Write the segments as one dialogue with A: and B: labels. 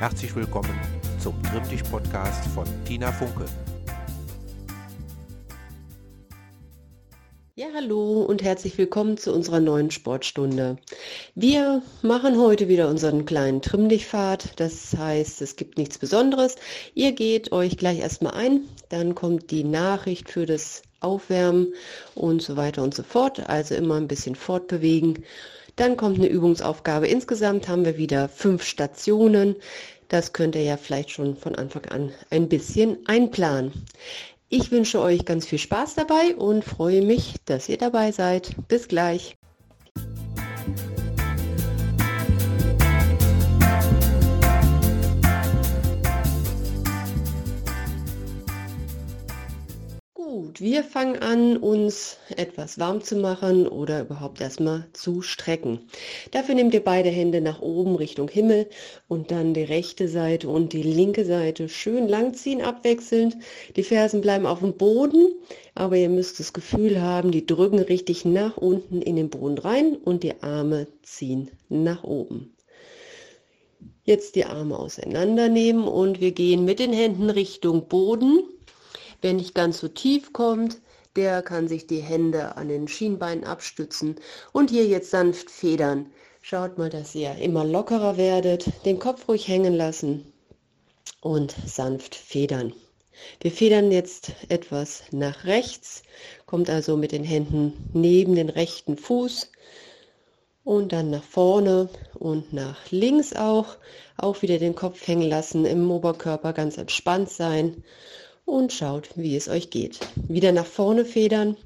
A: Herzlich willkommen zum Trimm-Dich-Podcast von Tina Funke.
B: Ja, hallo und herzlich willkommen zu unserer neuen Sportstunde. Wir machen heute wieder unseren kleinen Trimm-Dich-Pfad. Das heißt, es gibt nichts Besonderes. Ihr geht euch gleich erstmal ein, dann kommt die Nachricht für das Aufwärmen und so weiter und so fort. Also immer ein bisschen fortbewegen. Dann kommt eine Übungsaufgabe. Insgesamt haben wir wieder fünf Stationen. Das könnt ihr ja vielleicht schon von Anfang an ein bisschen einplanen. Ich wünsche euch ganz viel Spaß dabei und freue mich, dass ihr dabei seid. Bis gleich. Gut, wir fangen an, uns etwas warm zu machen oder überhaupt erstmal zu strecken. Dafür nehmt ihr beide Hände nach oben Richtung Himmel und dann die rechte Seite und die linke Seite schön langziehen, abwechselnd. Die Fersen bleiben auf dem Boden, aber ihr müsst das Gefühl haben, die drücken richtig nach unten in den Boden rein und die Arme ziehen nach oben. Jetzt die Arme auseinandernehmen und wir gehen mit den Händen Richtung Boden Wer nicht ganz so tief kommt, der kann sich die Hände an den Schienbeinen abstützen und hier jetzt sanft federn. Schaut mal, dass ihr immer lockerer werdet, den Kopf ruhig hängen lassen und sanft federn. Wir federn jetzt etwas nach rechts, kommt also mit den Händen neben den rechten Fuß und dann nach vorne und nach links auch. Auch wieder den Kopf hängen lassen, im Oberkörper ganz entspannt sein und schaut, wie es euch geht. Wieder nach vorne federn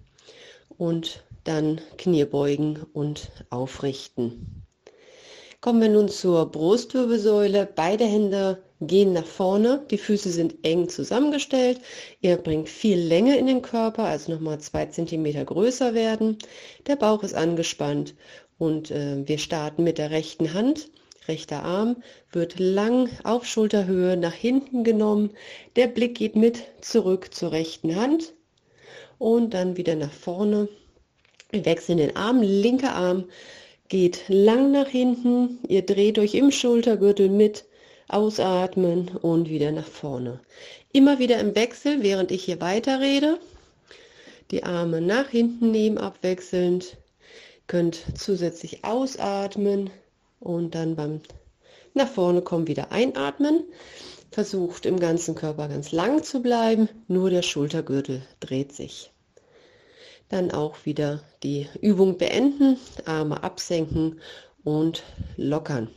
B: und dann Knie beugen und aufrichten. Kommen wir nun zur Brustwirbelsäule. Beide Hände gehen nach vorne, die Füße sind eng zusammengestellt. Ihr bringt viel Länge in den Körper, also nochmal zwei Zentimeter größer werden. Der Bauch ist angespannt und äh, wir starten mit der rechten Hand rechter Arm wird lang auf Schulterhöhe nach hinten genommen. Der Blick geht mit zurück zur rechten Hand und dann wieder nach vorne. Wir wechseln den Arm. Linker Arm geht lang nach hinten. Ihr dreht euch im Schultergürtel mit. Ausatmen und wieder nach vorne. Immer wieder im Wechsel, während ich hier weiter rede. Die Arme nach hinten nehmen, abwechselnd. Könnt zusätzlich ausatmen und dann beim nach vorne kommen wieder einatmen. Versucht im ganzen Körper ganz lang zu bleiben, nur der Schultergürtel dreht sich. Dann auch wieder die Übung beenden, Arme absenken und lockern.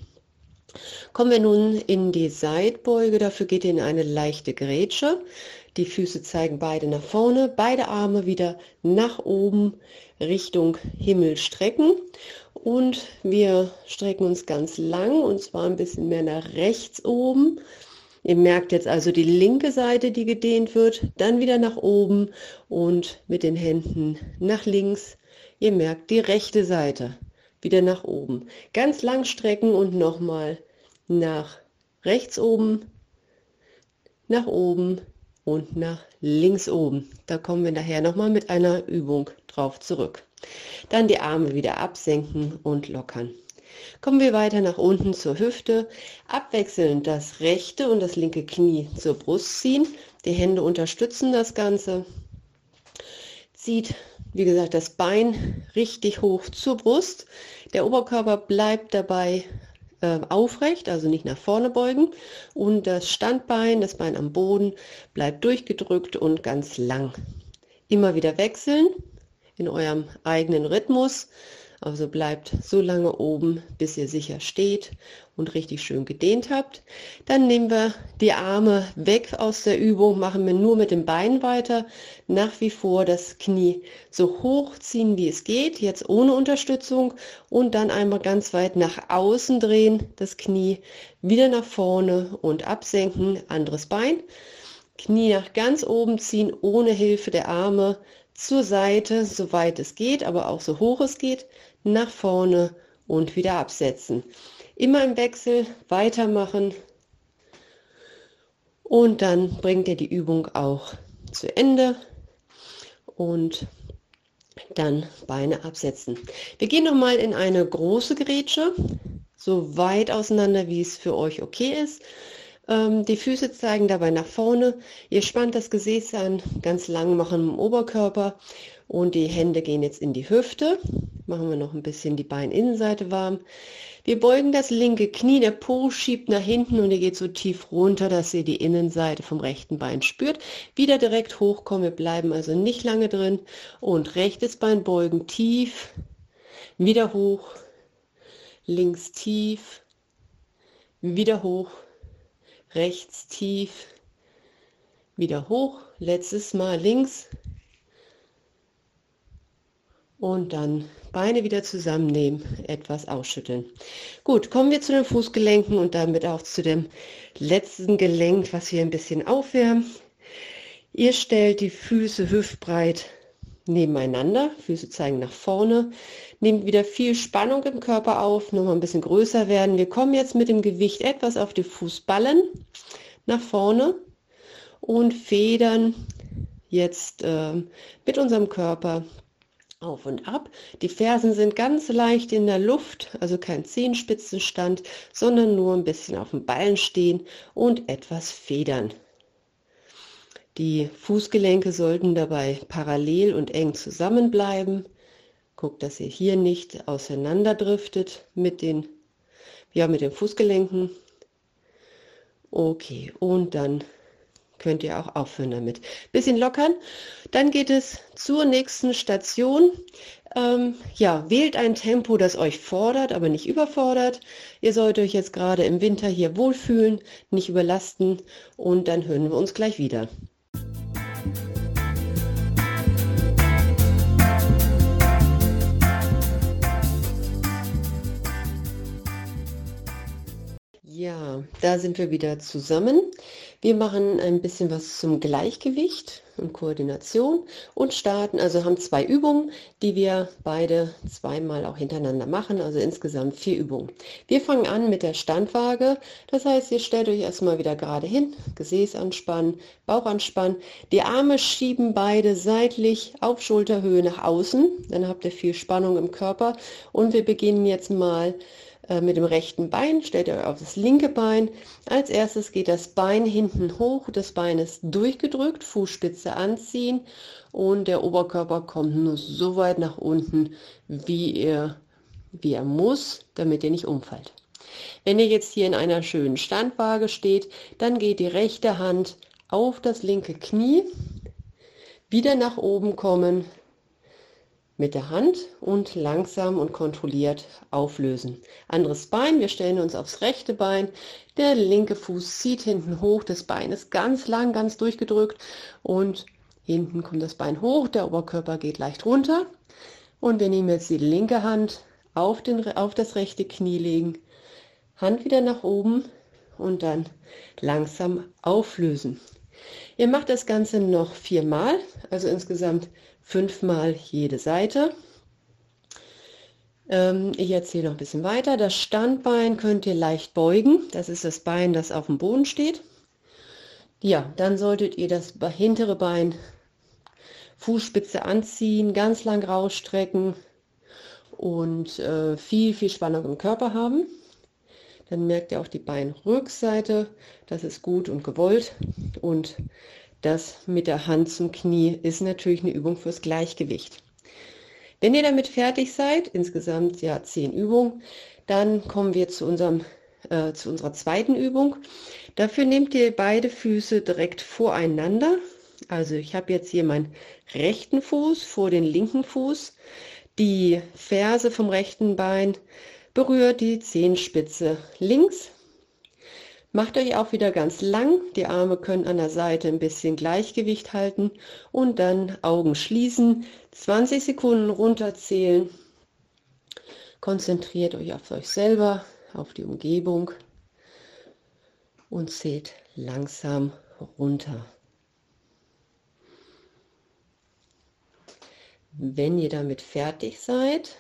B: Kommen wir nun in die Seitbeuge, dafür geht ihr in eine leichte Grätsche. Die Füße zeigen beide nach vorne, beide Arme wieder nach oben Richtung Himmel strecken und wir strecken uns ganz lang und zwar ein bisschen mehr nach rechts oben. Ihr merkt jetzt also die linke Seite, die gedehnt wird, dann wieder nach oben und mit den Händen nach links. Ihr merkt die rechte Seite wieder nach oben. Ganz lang strecken und nochmal nach rechts oben, nach oben und nach links oben. Da kommen wir nachher nochmal mit einer Übung drauf zurück. Dann die Arme wieder absenken und lockern. Kommen wir weiter nach unten zur Hüfte. Abwechselnd das rechte und das linke Knie zur Brust ziehen. Die Hände unterstützen das Ganze. Zieht, wie gesagt, das Bein richtig hoch zur Brust. Der Oberkörper bleibt dabei äh, aufrecht, also nicht nach vorne beugen. Und das Standbein, das Bein am Boden, bleibt durchgedrückt und ganz lang. Immer wieder wechseln in eurem eigenen Rhythmus. Also bleibt so lange oben, bis ihr sicher steht und richtig schön gedehnt habt. Dann nehmen wir die Arme weg aus der Übung, machen wir nur mit dem Bein weiter. Nach wie vor das Knie so hoch ziehen, wie es geht, jetzt ohne Unterstützung und dann einmal ganz weit nach außen drehen, das Knie wieder nach vorne und absenken, anderes Bein. Knie nach ganz oben ziehen, ohne Hilfe der Arme zur Seite, soweit es geht, aber auch so hoch es geht, nach vorne und wieder absetzen. Immer im Wechsel weitermachen und dann bringt ihr die Übung auch zu Ende und dann Beine absetzen. Wir gehen nochmal in eine große Grätsche, so weit auseinander, wie es für euch okay ist. Ähm, die Füße zeigen dabei nach vorne. Ihr spannt das Gesäß an, ganz lang machen im Oberkörper und die Hände gehen jetzt in die Hüfte. Machen wir noch ein bisschen die Beininnenseite warm. Wir beugen das linke Knie, der Po schiebt nach hinten und ihr geht so tief runter, dass ihr die Innenseite vom rechten Bein spürt. Wieder direkt hochkommen, wir bleiben also nicht lange drin. Und rechtes Bein beugen tief, wieder hoch, links tief, wieder hoch, rechts tief, wieder hoch, letztes Mal links und dann Beine wieder zusammennehmen, etwas ausschütteln. Gut, kommen wir zu den Fußgelenken und damit auch zu dem letzten Gelenk, was wir ein bisschen aufwärmen. Ihr stellt die Füße hüftbreit nebeneinander, Füße zeigen nach vorne, nehmt wieder viel Spannung im Körper auf, nochmal ein bisschen größer werden. Wir kommen jetzt mit dem Gewicht etwas auf die Fußballen nach vorne und federn jetzt äh, mit unserem Körper auf und ab. Die Fersen sind ganz leicht in der Luft, also kein Zehenspitzenstand, sondern nur ein bisschen auf dem Ballen stehen und etwas federn. Die Fußgelenke sollten dabei parallel und eng zusammenbleiben. Guckt, dass ihr hier nicht auseinanderdriftet mit den, ja, mit den Fußgelenken. Okay, und dann könnt ihr auch aufhören damit. Bisschen lockern. Dann geht es zur nächsten Station. Ähm, ja, wählt ein Tempo, das euch fordert, aber nicht überfordert. Ihr sollt euch jetzt gerade im Winter hier wohlfühlen, nicht überlasten und dann hören wir uns gleich wieder. Ja, da sind wir wieder zusammen. Wir machen ein bisschen was zum Gleichgewicht und Koordination und starten, also haben zwei Übungen, die wir beide zweimal auch hintereinander machen, also insgesamt vier Übungen. Wir fangen an mit der Standwaage, das heißt, ihr stellt euch erstmal wieder gerade hin, Gesäß anspannen, Bauch anspannen, die Arme schieben beide seitlich auf Schulterhöhe nach außen, dann habt ihr viel Spannung im Körper und wir beginnen jetzt mal mit dem rechten Bein, stellt ihr auf das linke Bein. Als erstes geht das Bein hinten hoch, das Bein ist durchgedrückt, Fußspitze anziehen und der Oberkörper kommt nur so weit nach unten, wie er, wie er muss, damit ihr nicht umfällt. Wenn ihr jetzt hier in einer schönen Standwaage steht, dann geht die rechte Hand auf das linke Knie, wieder nach oben kommen, mit der Hand und langsam und kontrolliert auflösen. Anderes Bein, wir stellen uns aufs rechte Bein, der linke Fuß zieht hinten hoch, das Bein ist ganz lang, ganz durchgedrückt und hinten kommt das Bein hoch, der Oberkörper geht leicht runter und wir nehmen jetzt die linke Hand auf, den, auf das rechte Knie legen, Hand wieder nach oben und dann langsam auflösen. Ihr macht das Ganze noch viermal, also insgesamt fünfmal jede Seite. Ähm, ich erzähle noch ein bisschen weiter. Das Standbein könnt ihr leicht beugen. Das ist das Bein, das auf dem Boden steht. Ja, dann solltet ihr das hintere Bein Fußspitze anziehen, ganz lang rausstrecken und äh, viel, viel Spannung im Körper haben. Dann merkt ihr auch die Beinrückseite, das ist gut und gewollt. Und das mit der Hand zum Knie ist natürlich eine Übung fürs Gleichgewicht. Wenn ihr damit fertig seid, insgesamt ja zehn Übungen, dann kommen wir zu, unserem, äh, zu unserer zweiten Übung. Dafür nehmt ihr beide Füße direkt voreinander. Also ich habe jetzt hier meinen rechten Fuß vor den linken Fuß. Die Ferse vom rechten Bein berührt die Zehenspitze links Macht euch auch wieder ganz lang. Die Arme können an der Seite ein bisschen Gleichgewicht halten und dann Augen schließen. 20 Sekunden runterzählen. Konzentriert euch auf euch selber, auf die Umgebung und zählt langsam runter. Wenn ihr damit fertig seid,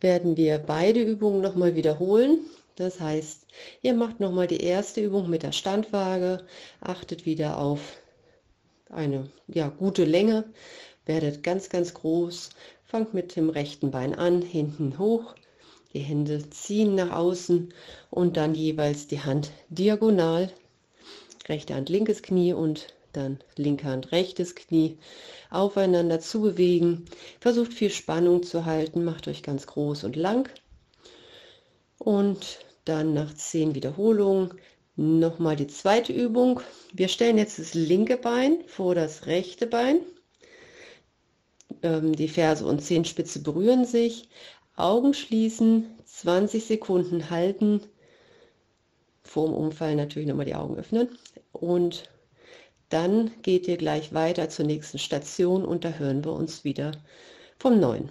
B: werden wir beide Übungen nochmal wiederholen. Das heißt, ihr macht nochmal die erste Übung mit der Standwaage, achtet wieder auf eine ja, gute Länge, werdet ganz, ganz groß, fangt mit dem rechten Bein an, hinten hoch Die Hände ziehen nach außen und dann jeweils die Hand diagonal. Rechte Hand linkes Knie und dann linke Hand rechtes Knie aufeinander zu bewegen. Versucht viel Spannung zu halten, macht euch ganz groß und lang. Und dann nach zehn Wiederholungen nochmal die zweite Übung. Wir stellen jetzt das linke Bein vor das rechte Bein. Ähm, die Ferse und Zehenspitze berühren sich. Augen schließen, 20 Sekunden halten. Vor dem Umfallen natürlich nochmal die Augen öffnen. Und dann geht ihr gleich weiter zur nächsten Station und da hören wir uns wieder vom Neuen.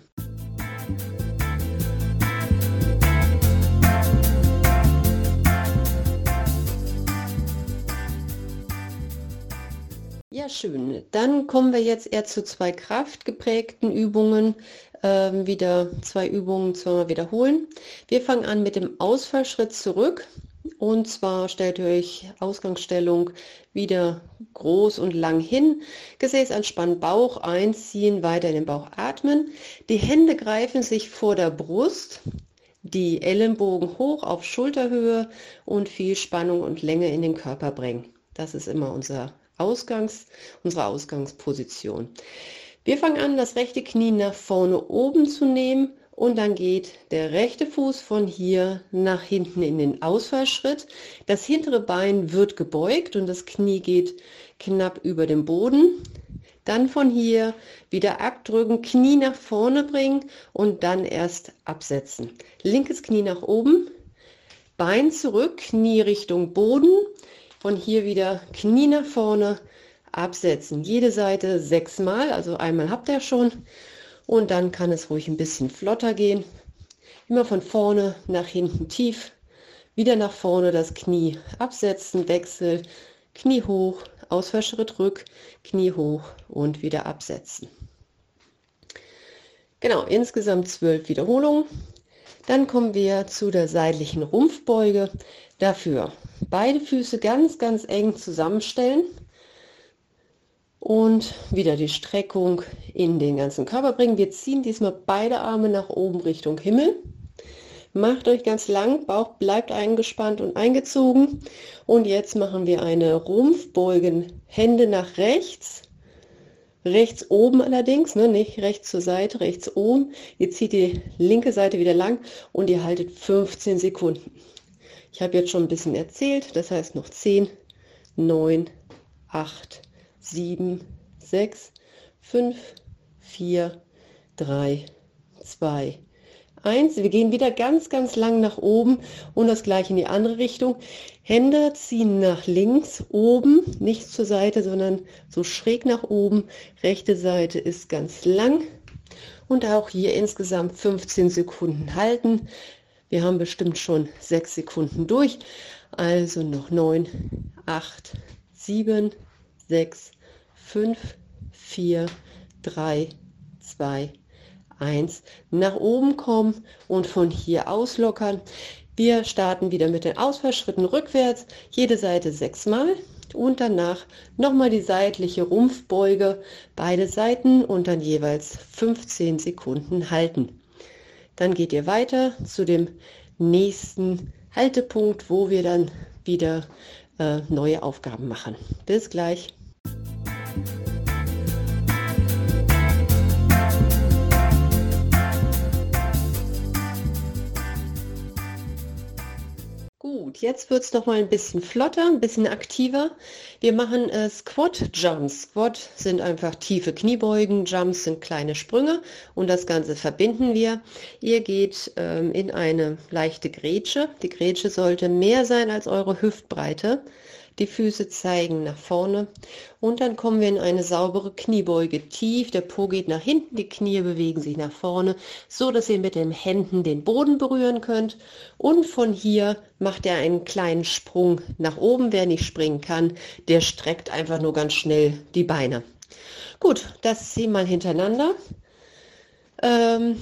B: Ja, schön. Dann kommen wir jetzt eher zu zwei kraftgeprägten Übungen. Ähm, wieder zwei Übungen zweimal wiederholen. Wir fangen an mit dem Ausfallschritt zurück. Und zwar stellt ihr euch Ausgangsstellung wieder groß und lang hin. Gesäß anspannen, Bauch einziehen, weiter in den Bauch atmen. Die Hände greifen sich vor der Brust. Die Ellenbogen hoch auf Schulterhöhe und viel Spannung und Länge in den Körper bringen. Das ist immer unser Ausgangs, unsere Ausgangsposition. Wir fangen an, das rechte Knie nach vorne oben zu nehmen und dann geht der rechte Fuß von hier nach hinten in den Ausfallschritt. Das hintere Bein wird gebeugt und das Knie geht knapp über dem Boden. Dann von hier wieder abdrücken, Knie nach vorne bringen und dann erst absetzen. Linkes Knie nach oben, Bein zurück, Knie Richtung Boden von hier wieder Knie nach vorne, absetzen. Jede Seite sechsmal, also einmal habt ihr schon. Und dann kann es ruhig ein bisschen flotter gehen. Immer von vorne nach hinten tief. Wieder nach vorne das Knie absetzen, Wechsel, Knie hoch, Ausfallschritt rück, Knie hoch und wieder absetzen. Genau, insgesamt zwölf Wiederholungen. Dann kommen wir zu der seitlichen Rumpfbeuge. Dafür beide Füße ganz, ganz eng zusammenstellen und wieder die Streckung in den ganzen Körper bringen. Wir ziehen diesmal beide Arme nach oben Richtung Himmel. Macht euch ganz lang, Bauch bleibt eingespannt und eingezogen. Und jetzt machen wir eine Rumpfbeugen, Hände nach rechts. Rechts oben allerdings, ne, nicht rechts zur Seite, rechts oben. Ihr zieht die linke Seite wieder lang und ihr haltet 15 Sekunden. Ich habe jetzt schon ein bisschen erzählt, das heißt noch 10, 9, 8, 7, 6, 5, 4, 3, 2, 1. Wir gehen wieder ganz, ganz lang nach oben und das gleiche in die andere Richtung. Hände ziehen nach links, oben, nicht zur Seite, sondern so schräg nach oben. Rechte Seite ist ganz lang und auch hier insgesamt 15 Sekunden halten. Wir haben bestimmt schon sechs Sekunden durch. Also noch neun, acht, sieben, sechs, fünf, vier, drei, zwei, eins. Nach oben kommen und von hier auslockern. Wir starten wieder mit den Ausfallschritten rückwärts, jede Seite sechsmal und danach nochmal die seitliche Rumpfbeuge, beide Seiten und dann jeweils 15 Sekunden halten. Dann geht ihr weiter zu dem nächsten Haltepunkt, wo wir dann wieder äh, neue Aufgaben machen. Bis gleich. Jetzt wird es noch mal ein bisschen flotter, ein bisschen aktiver. Wir machen äh, Squat Jumps. Squat sind einfach tiefe Kniebeugen, Jumps sind kleine Sprünge und das Ganze verbinden wir. Ihr geht ähm, in eine leichte Grätsche. Die Grätsche sollte mehr sein als eure Hüftbreite. Die Füße zeigen nach vorne und dann kommen wir in eine saubere Kniebeuge tief. Der Po geht nach hinten, die Knie bewegen sich nach vorne, so dass ihr mit den Händen den Boden berühren könnt. Und von hier macht er einen kleinen Sprung nach oben. Wer nicht springen kann, der streckt einfach nur ganz schnell die Beine. Gut, das ziehen mal hintereinander. Ähm,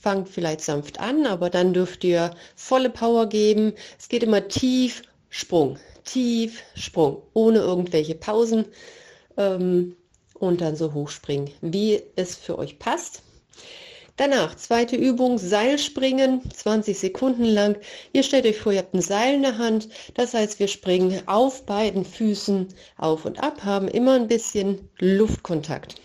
B: fangt vielleicht sanft an, aber dann dürft ihr volle Power geben. Es geht immer tief, Sprung, tief, Sprung, ohne irgendwelche Pausen ähm, und dann so hochspringen, wie es für euch passt. Danach, zweite Übung, Seilspringen, 20 Sekunden lang. Ihr stellt euch vor, ihr habt ein Seil in der Hand. Das heißt, wir springen auf beiden Füßen auf und ab, haben immer ein bisschen Luftkontakt.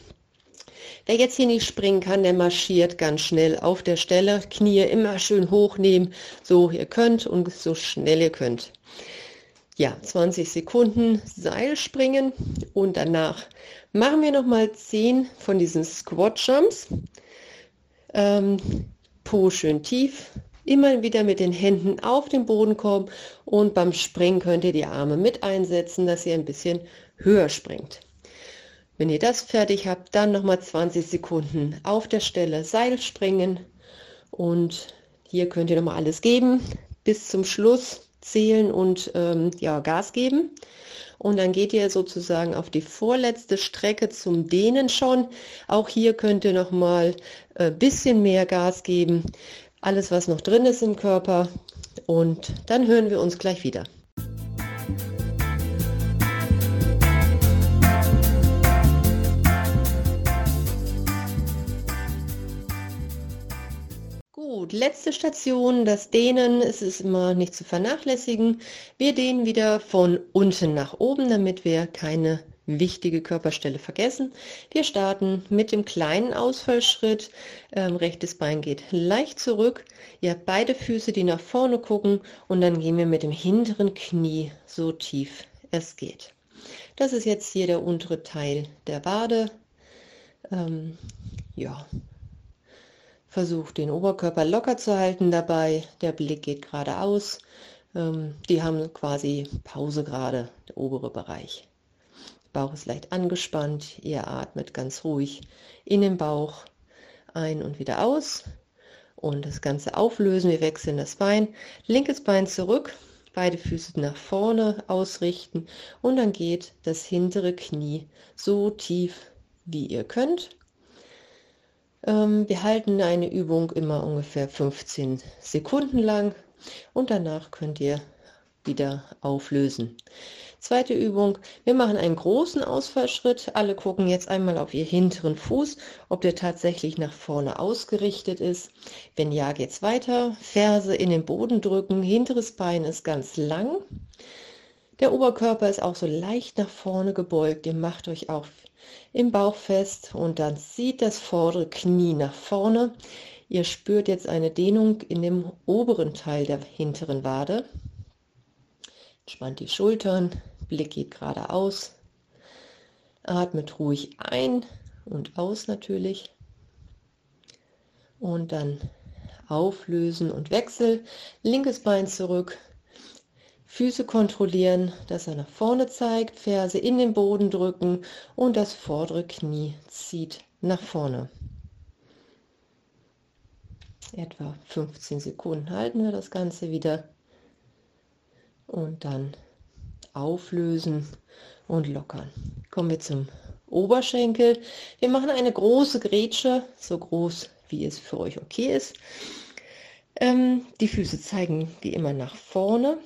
B: Wer jetzt hier nicht springen kann, der marschiert ganz schnell auf der Stelle. Knie immer schön hochnehmen, so ihr könnt und so schnell ihr könnt. Ja, 20 Sekunden Seilspringen und danach machen wir nochmal 10 von diesen Squat Jumps. Ähm, po schön tief. Immer wieder mit den Händen auf den Boden kommen und beim Springen könnt ihr die Arme mit einsetzen, dass ihr ein bisschen höher springt. Wenn ihr das fertig habt, dann nochmal 20 Sekunden auf der Stelle Seil springen und hier könnt ihr nochmal alles geben, bis zum Schluss zählen und ähm, ja, Gas geben. Und dann geht ihr sozusagen auf die vorletzte Strecke zum Dehnen schon. Auch hier könnt ihr noch mal ein äh, bisschen mehr Gas geben. Alles, was noch drin ist im Körper. Und dann hören wir uns gleich wieder. Gut, letzte Station, das Dehnen. Es ist immer nicht zu vernachlässigen. Wir dehnen wieder von unten nach oben, damit wir keine wichtige Körperstelle vergessen. Wir starten mit dem kleinen Ausfallschritt. Ähm, rechtes Bein geht leicht zurück. Ihr habt beide Füße, die nach vorne gucken und dann gehen wir mit dem hinteren Knie so tief es geht. Das ist jetzt hier der untere Teil der Wade. Ähm, ja, Versucht den Oberkörper locker zu halten dabei. Der Blick geht geradeaus. Ähm, die haben quasi Pause gerade, der obere Bereich. Bauch ist leicht angespannt. Ihr atmet ganz ruhig in den Bauch ein und wieder aus. Und das Ganze auflösen. Wir wechseln das Bein. Linkes Bein zurück. Beide Füße nach vorne ausrichten. Und dann geht das hintere Knie so tief, wie ihr könnt. Ähm, wir halten eine Übung immer ungefähr 15 Sekunden lang und danach könnt ihr wieder auflösen. Zweite Übung, wir machen einen großen Ausfallschritt. Alle gucken jetzt einmal auf ihr hinteren Fuß, ob der tatsächlich nach vorne ausgerichtet ist. Wenn ja, geht's weiter. Ferse in den Boden drücken, hinteres Bein ist ganz lang. Der Oberkörper ist auch so leicht nach vorne gebeugt. Ihr macht euch auch im Bauch fest und dann zieht das vordere Knie nach vorne. Ihr spürt jetzt eine Dehnung in dem oberen Teil der hinteren Wade. Entspannt die Schultern, Blick geht geradeaus. Atmet ruhig ein und aus natürlich. Und dann auflösen und wechsel. Linkes Bein zurück, Füße kontrollieren, dass er nach vorne zeigt, Ferse in den Boden drücken und das vordere Knie zieht nach vorne. Etwa 15 Sekunden halten wir das Ganze wieder und dann auflösen und lockern. Kommen wir zum Oberschenkel. Wir machen eine große Grätsche, so groß wie es für euch okay ist. Ähm, die Füße zeigen wie immer nach vorne.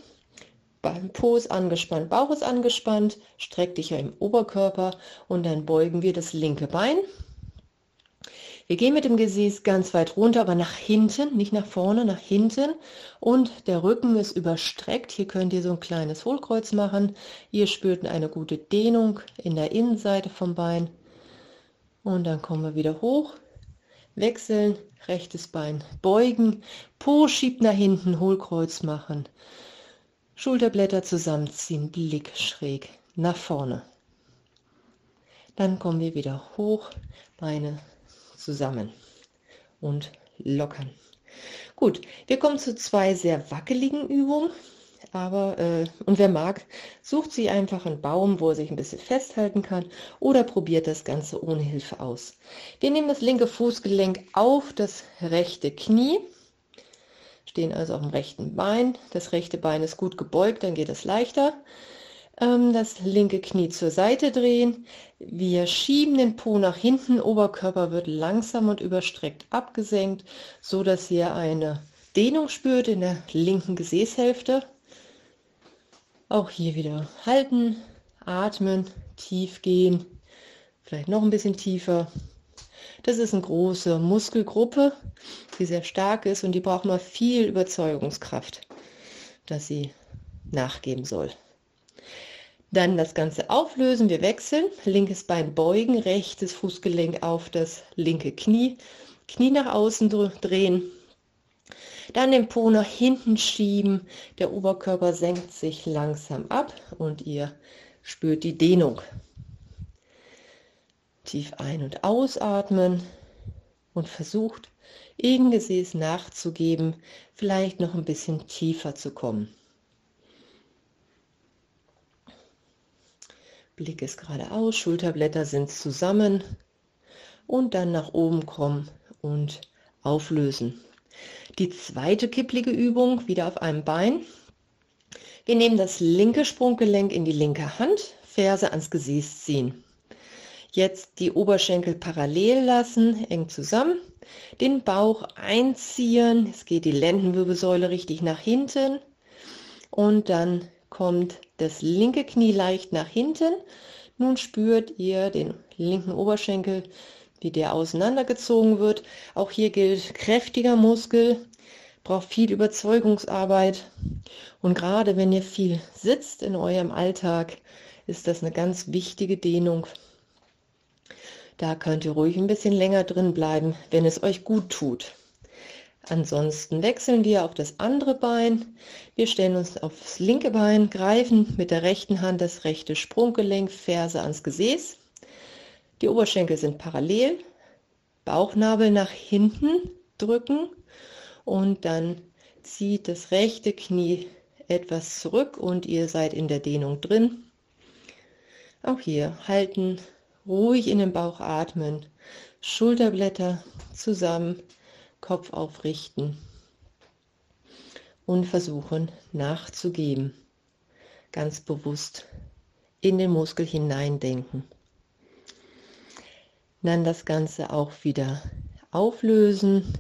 B: Po ist angespannt, Bauch ist angespannt, streck dich ja im Oberkörper und dann beugen wir das linke Bein. Wir gehen mit dem Gesäß ganz weit runter, aber nach hinten, nicht nach vorne, nach hinten. Und der Rücken ist überstreckt. Hier könnt ihr so ein kleines Hohlkreuz machen. Ihr spürt eine gute Dehnung in der Innenseite vom Bein. Und dann kommen wir wieder hoch. Wechseln, rechtes Bein beugen, Po schiebt nach hinten, Hohlkreuz machen. Schulterblätter zusammenziehen, Blick schräg nach vorne. Dann kommen wir wieder hoch, Beine zusammen und lockern. Gut, wir kommen zu zwei sehr wackeligen Übungen. Aber, äh, und wer mag, sucht sich einfach einen Baum, wo er sich ein bisschen festhalten kann oder probiert das Ganze ohne Hilfe aus. Wir nehmen das linke Fußgelenk auf das rechte Knie stehen also auf dem rechten Bein. Das rechte Bein ist gut gebeugt, dann geht es leichter. Ähm, das linke Knie zur Seite drehen. Wir schieben den Po nach hinten, Oberkörper wird langsam und überstreckt abgesenkt, so dass ihr eine Dehnung spürt in der linken Gesäßhälfte. Auch hier wieder halten, atmen, tief gehen, vielleicht noch ein bisschen tiefer. Das ist eine große Muskelgruppe, die sehr stark ist und die braucht mal viel Überzeugungskraft, dass sie nachgeben soll. Dann das Ganze auflösen, wir wechseln, linkes Bein beugen, rechtes Fußgelenk auf das linke Knie, Knie nach außen drehen, dann den Po nach hinten schieben, der Oberkörper senkt sich langsam ab und ihr spürt die Dehnung. Tief ein- und ausatmen und versucht, irgendein Gesäß nachzugeben, vielleicht noch ein bisschen tiefer zu kommen. Blick ist geradeaus, Schulterblätter sind zusammen und dann nach oben kommen und auflösen. Die zweite kipplige Übung wieder auf einem Bein. Wir nehmen das linke Sprunggelenk in die linke Hand, Ferse ans Gesäß ziehen. Jetzt die Oberschenkel parallel lassen, eng zusammen. Den Bauch einziehen. Es geht die Lendenwirbelsäule richtig nach hinten. Und dann kommt das linke Knie leicht nach hinten. Nun spürt ihr den linken Oberschenkel, wie der auseinandergezogen wird. Auch hier gilt kräftiger Muskel, braucht viel Überzeugungsarbeit. Und gerade wenn ihr viel sitzt in eurem Alltag, ist das eine ganz wichtige Dehnung. Da könnt ihr ruhig ein bisschen länger drin bleiben, wenn es euch gut tut. Ansonsten wechseln wir auf das andere Bein. Wir stellen uns aufs linke Bein, greifen mit der rechten Hand das rechte Sprunggelenk, Ferse ans Gesäß. Die Oberschenkel sind parallel. Bauchnabel nach hinten drücken und dann zieht das rechte Knie etwas zurück und ihr seid in der Dehnung drin. Auch hier halten, ruhig in den Bauch atmen, Schulterblätter zusammen Kopf aufrichten und versuchen nachzugeben. Ganz bewusst in den Muskel hineindenken. Dann das Ganze auch wieder auflösen.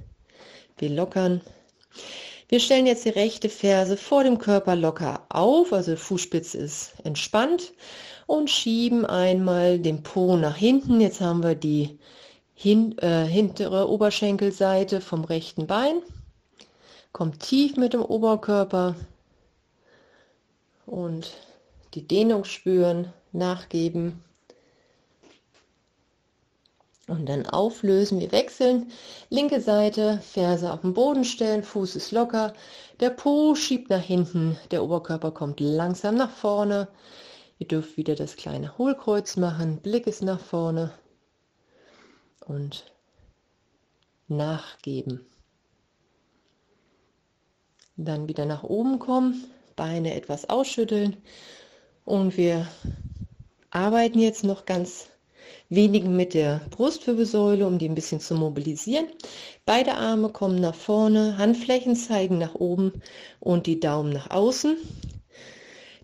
B: Wir lockern. Wir stellen jetzt die rechte Ferse vor dem Körper locker auf, also Fußspitze ist entspannt und schieben einmal den Po nach hinten. Jetzt haben wir die hin, äh, hintere Oberschenkelseite vom rechten Bein. Kommt tief mit dem Oberkörper und die Dehnung spüren, nachgeben und dann auflösen. Wir wechseln. Linke Seite, Ferse auf den Boden stellen, Fuß ist locker, der Po schiebt nach hinten, der Oberkörper kommt langsam nach vorne. Ihr dürft wieder das kleine Hohlkreuz machen, Blick ist nach vorne und nachgeben. Dann wieder nach oben kommen, Beine etwas ausschütteln und wir arbeiten jetzt noch ganz wenig mit der Brustwirbelsäule, um die ein bisschen zu mobilisieren. Beide Arme kommen nach vorne, Handflächen zeigen nach oben und die Daumen nach außen.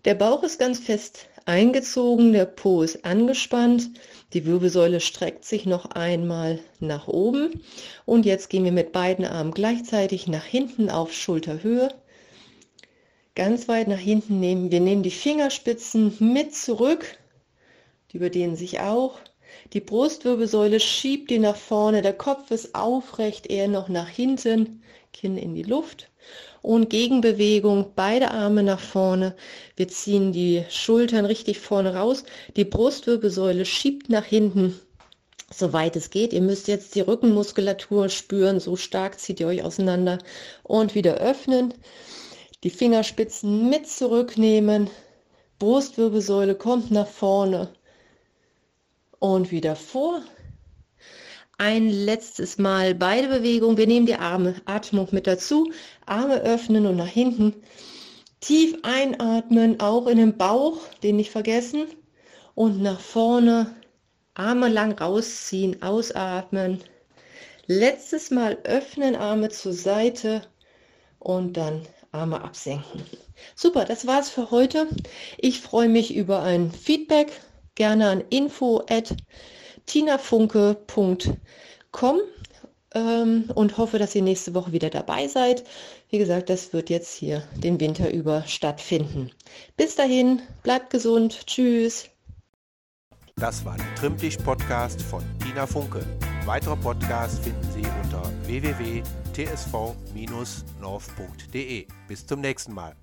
B: Der Bauch ist ganz fest eingezogen, der Po ist angespannt, die Wirbelsäule streckt sich noch einmal nach oben und jetzt gehen wir mit beiden Armen gleichzeitig nach hinten auf Schulterhöhe. Ganz weit nach hinten nehmen wir nehmen die Fingerspitzen mit zurück, die überdehnen sich auch. Die Brustwirbelsäule schiebt die nach vorne, der Kopf ist aufrecht, eher noch nach hinten, Kinn in die Luft und Gegenbewegung, beide Arme nach vorne. Wir ziehen die Schultern richtig vorne raus. Die Brustwirbelsäule schiebt nach hinten, soweit es geht. Ihr müsst jetzt die Rückenmuskulatur spüren, so stark zieht ihr euch auseinander und wieder öffnen. Die Fingerspitzen mit zurücknehmen. Brustwirbelsäule kommt nach vorne und wieder vor ein letztes Mal beide Bewegungen. Wir nehmen die Arme, Atmung mit dazu. Arme öffnen und nach hinten. Tief einatmen, auch in den Bauch, den nicht vergessen. Und nach vorne, Arme lang rausziehen, ausatmen. Letztes Mal öffnen, Arme zur Seite und dann Arme absenken. Super, das war's für heute. Ich freue mich über ein Feedback. Gerne an info@ tinafunke.com ähm, und hoffe, dass ihr nächste Woche wieder dabei seid. Wie gesagt, das wird jetzt hier den Winter über stattfinden. Bis dahin, bleibt gesund. Tschüss.
A: Das war der Trimmtisch-Podcast von Tina Funke. Weitere Podcasts finden Sie unter www.tsv-north.de. Bis zum nächsten Mal.